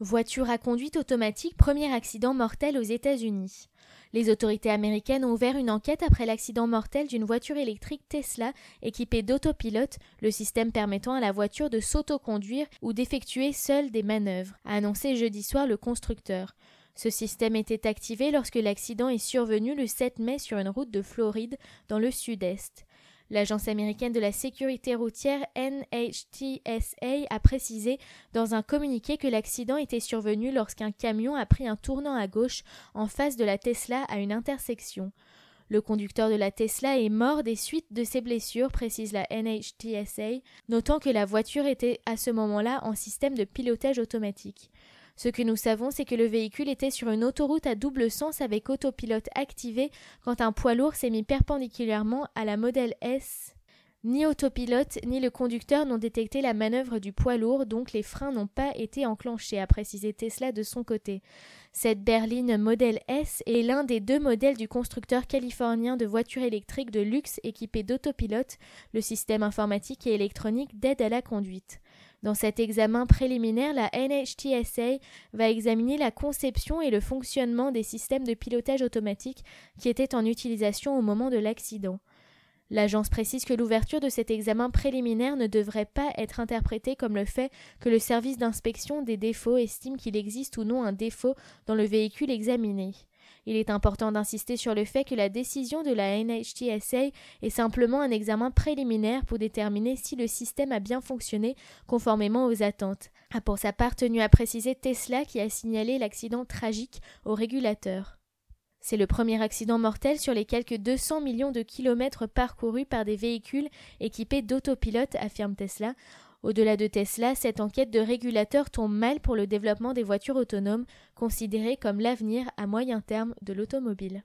Voiture à conduite automatique, premier accident mortel aux États-Unis. Les autorités américaines ont ouvert une enquête après l'accident mortel d'une voiture électrique Tesla équipée d'autopilote, le système permettant à la voiture de s'autoconduire ou d'effectuer seule des manœuvres, a annoncé jeudi soir le constructeur. Ce système était activé lorsque l'accident est survenu le 7 mai sur une route de Floride dans le sud-est. L'agence américaine de la sécurité routière NHTSA a précisé dans un communiqué que l'accident était survenu lorsqu'un camion a pris un tournant à gauche en face de la Tesla à une intersection. Le conducteur de la Tesla est mort des suites de ses blessures, précise la NHTSA, notant que la voiture était à ce moment-là en système de pilotage automatique. Ce que nous savons, c'est que le véhicule était sur une autoroute à double sens avec autopilote activé quand un poids lourd s'est mis perpendiculairement à la modèle S. Ni autopilote ni le conducteur n'ont détecté la manœuvre du poids lourd, donc les freins n'ont pas été enclenchés, a précisé Tesla de son côté. Cette berline modèle S est l'un des deux modèles du constructeur californien de voitures électriques de luxe équipées d'autopilote, le système informatique et électronique d'aide à la conduite. Dans cet examen préliminaire, la NHTSA va examiner la conception et le fonctionnement des systèmes de pilotage automatique qui étaient en utilisation au moment de l'accident. L'agence précise que l'ouverture de cet examen préliminaire ne devrait pas être interprétée comme le fait que le service d'inspection des défauts estime qu'il existe ou non un défaut dans le véhicule examiné. Il est important d'insister sur le fait que la décision de la NHTSA est simplement un examen préliminaire pour déterminer si le système a bien fonctionné conformément aux attentes, a pour sa part tenu à préciser Tesla qui a signalé l'accident tragique au régulateur. C'est le premier accident mortel sur les quelques 200 millions de kilomètres parcourus par des véhicules équipés d'autopilote, affirme Tesla, au-delà de Tesla, cette enquête de régulateur tombe mal pour le développement des voitures autonomes, considérées comme l'avenir à moyen terme de l'automobile.